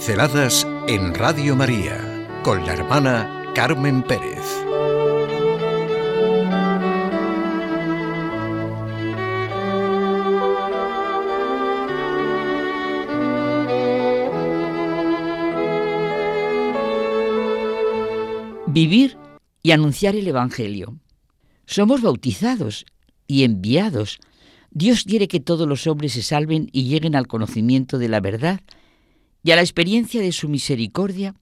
Pinceladas en Radio María con la hermana Carmen Pérez. Vivir y anunciar el Evangelio. Somos bautizados y enviados. Dios quiere que todos los hombres se salven y lleguen al conocimiento de la verdad y a la experiencia de su misericordia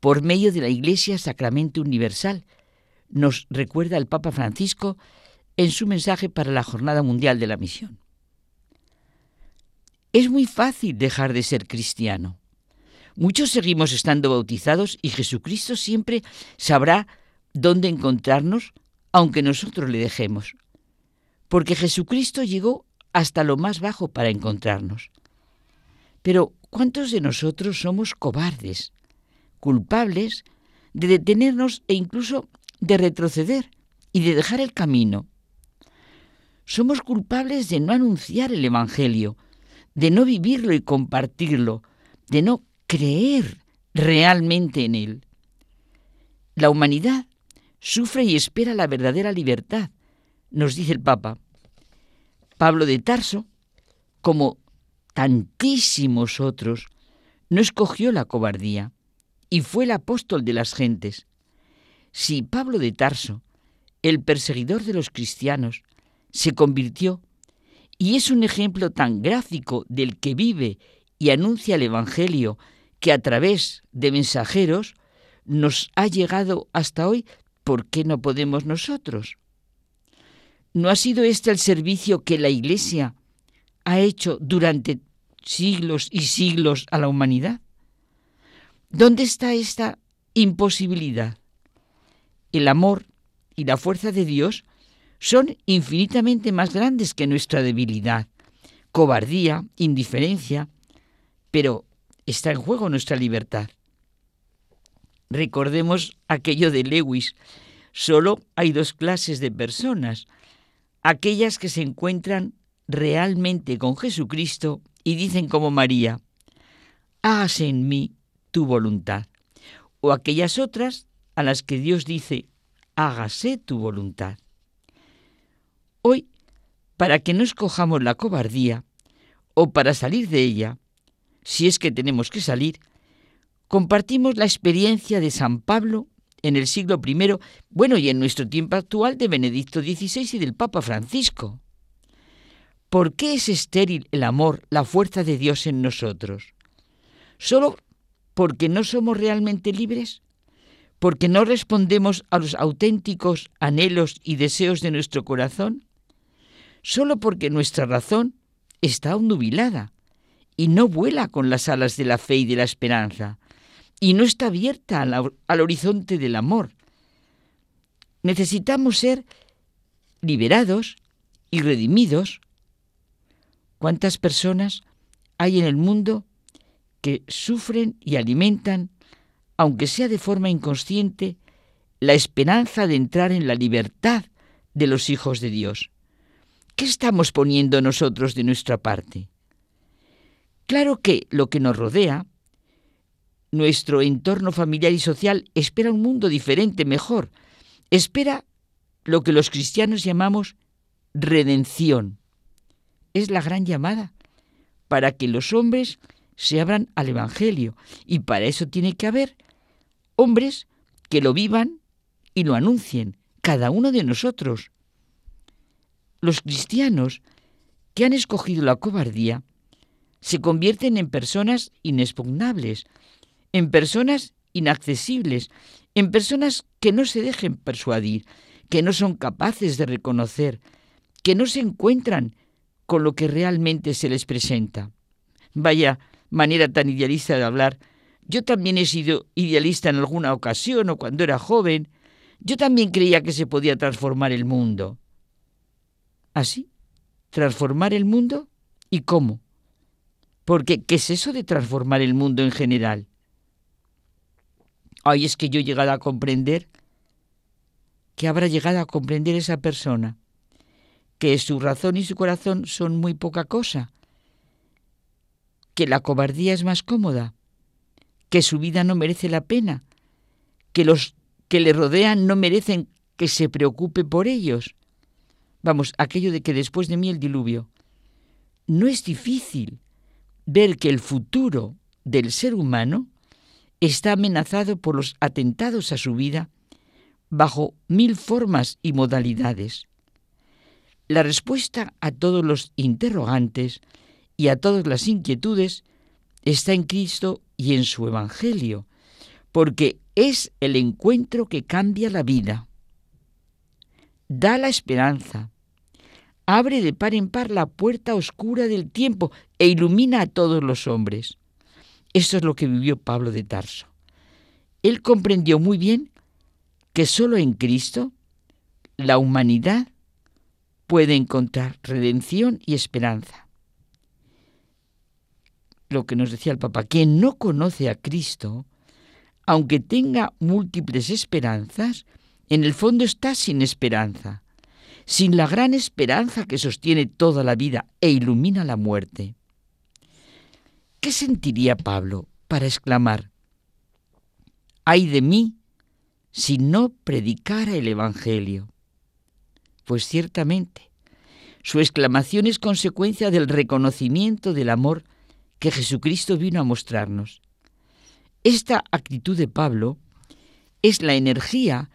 por medio de la Iglesia Sacramento Universal, nos recuerda el Papa Francisco en su mensaje para la Jornada Mundial de la Misión. Es muy fácil dejar de ser cristiano. Muchos seguimos estando bautizados y Jesucristo siempre sabrá dónde encontrarnos, aunque nosotros le dejemos. Porque Jesucristo llegó hasta lo más bajo para encontrarnos. Pero ¿cuántos de nosotros somos cobardes, culpables de detenernos e incluso de retroceder y de dejar el camino? Somos culpables de no anunciar el Evangelio, de no vivirlo y compartirlo, de no creer realmente en él. La humanidad sufre y espera la verdadera libertad, nos dice el Papa. Pablo de Tarso, como tantísimos otros, no escogió la cobardía y fue el apóstol de las gentes. Si Pablo de Tarso, el perseguidor de los cristianos, se convirtió y es un ejemplo tan gráfico del que vive y anuncia el Evangelio que a través de mensajeros nos ha llegado hasta hoy, ¿por qué no podemos nosotros? ¿No ha sido este el servicio que la Iglesia ha hecho durante siglos y siglos a la humanidad? ¿Dónde está esta imposibilidad? El amor y la fuerza de Dios son infinitamente más grandes que nuestra debilidad, cobardía, indiferencia, pero está en juego nuestra libertad. Recordemos aquello de Lewis, solo hay dos clases de personas, aquellas que se encuentran realmente con Jesucristo y dicen como María, hágase en mí tu voluntad. O aquellas otras a las que Dios dice, hágase tu voluntad. Hoy, para que no escojamos la cobardía, o para salir de ella, si es que tenemos que salir, compartimos la experiencia de San Pablo en el siglo I, bueno, y en nuestro tiempo actual de Benedicto XVI y del Papa Francisco. ¿Por qué es estéril el amor, la fuerza de Dios en nosotros? ¿Solo porque no somos realmente libres? ¿Porque no respondemos a los auténticos anhelos y deseos de nuestro corazón? ¿Solo porque nuestra razón está nubilada y no vuela con las alas de la fe y de la esperanza y no está abierta al horizonte del amor? Necesitamos ser liberados y redimidos ¿Cuántas personas hay en el mundo que sufren y alimentan, aunque sea de forma inconsciente, la esperanza de entrar en la libertad de los hijos de Dios? ¿Qué estamos poniendo nosotros de nuestra parte? Claro que lo que nos rodea, nuestro entorno familiar y social, espera un mundo diferente, mejor. Espera lo que los cristianos llamamos redención es la gran llamada para que los hombres se abran al Evangelio. Y para eso tiene que haber hombres que lo vivan y lo anuncien, cada uno de nosotros. Los cristianos que han escogido la cobardía se convierten en personas inexpugnables, en personas inaccesibles, en personas que no se dejen persuadir, que no son capaces de reconocer, que no se encuentran con lo que realmente se les presenta. Vaya manera tan idealista de hablar. Yo también he sido idealista en alguna ocasión o cuando era joven. Yo también creía que se podía transformar el mundo. ¿Así? ¿Transformar el mundo? ¿Y cómo? Porque, ¿qué es eso de transformar el mundo en general? Ay, es que yo he llegado a comprender que habrá llegado a comprender esa persona que su razón y su corazón son muy poca cosa, que la cobardía es más cómoda. que su vida no merece la pena, que los que le rodean no merecen que se preocupe por ellos. Vamos, aquello de que después de mí el diluvio. No es difícil ver que el futuro del ser humano está amenazado por los atentados a su vida bajo mil formas y modalidades. La respuesta a todos los interrogantes y a todas las inquietudes está en Cristo y en su Evangelio, porque es el encuentro que cambia la vida. Da la esperanza, abre de par en par la puerta oscura del tiempo e ilumina a todos los hombres. Eso es lo que vivió Pablo de Tarso. Él comprendió muy bien que solo en Cristo la humanidad puede encontrar redención y esperanza. Lo que nos decía el Papa, quien no conoce a Cristo, aunque tenga múltiples esperanzas, en el fondo está sin esperanza, sin la gran esperanza que sostiene toda la vida e ilumina la muerte. ¿Qué sentiría Pablo para exclamar, ay de mí si no predicara el Evangelio? Pues ciertamente, su exclamación es consecuencia del reconocimiento del amor que Jesucristo vino a mostrarnos. Esta actitud de Pablo es la energía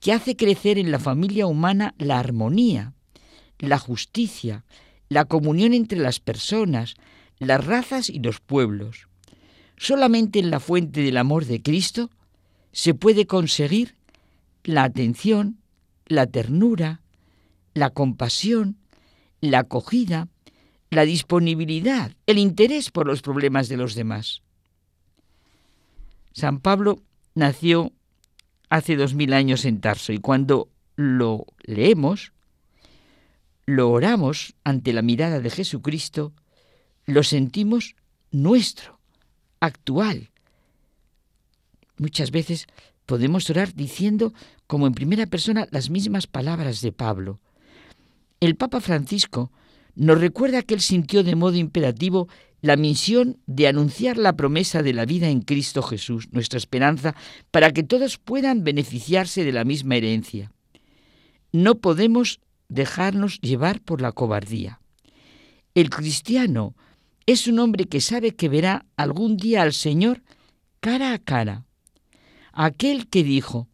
que hace crecer en la familia humana la armonía, la justicia, la comunión entre las personas, las razas y los pueblos. Solamente en la fuente del amor de Cristo se puede conseguir la atención, la ternura, la compasión, la acogida, la disponibilidad, el interés por los problemas de los demás. San Pablo nació hace dos mil años en Tarso y cuando lo leemos, lo oramos ante la mirada de Jesucristo, lo sentimos nuestro, actual, Muchas veces podemos orar diciendo, como en primera persona, las mismas palabras de Pablo. El Papa Francisco nos recuerda que él sintió de modo imperativo la misión de anunciar la promesa de la vida en Cristo Jesús, nuestra esperanza, para que todos puedan beneficiarse de la misma herencia. No podemos dejarnos llevar por la cobardía. El cristiano es un hombre que sabe que verá algún día al Señor cara a cara aquel que dijo,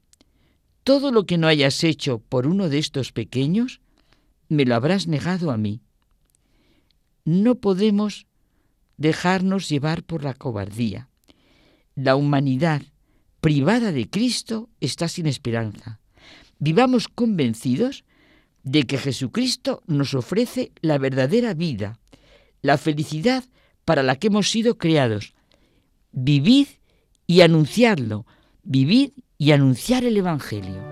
todo lo que no hayas hecho por uno de estos pequeños, me lo habrás negado a mí. No podemos dejarnos llevar por la cobardía. La humanidad privada de Cristo está sin esperanza. Vivamos convencidos de que Jesucristo nos ofrece la verdadera vida, la felicidad para la que hemos sido creados. Vivid y anunciadlo, vivir y anunciar el Evangelio.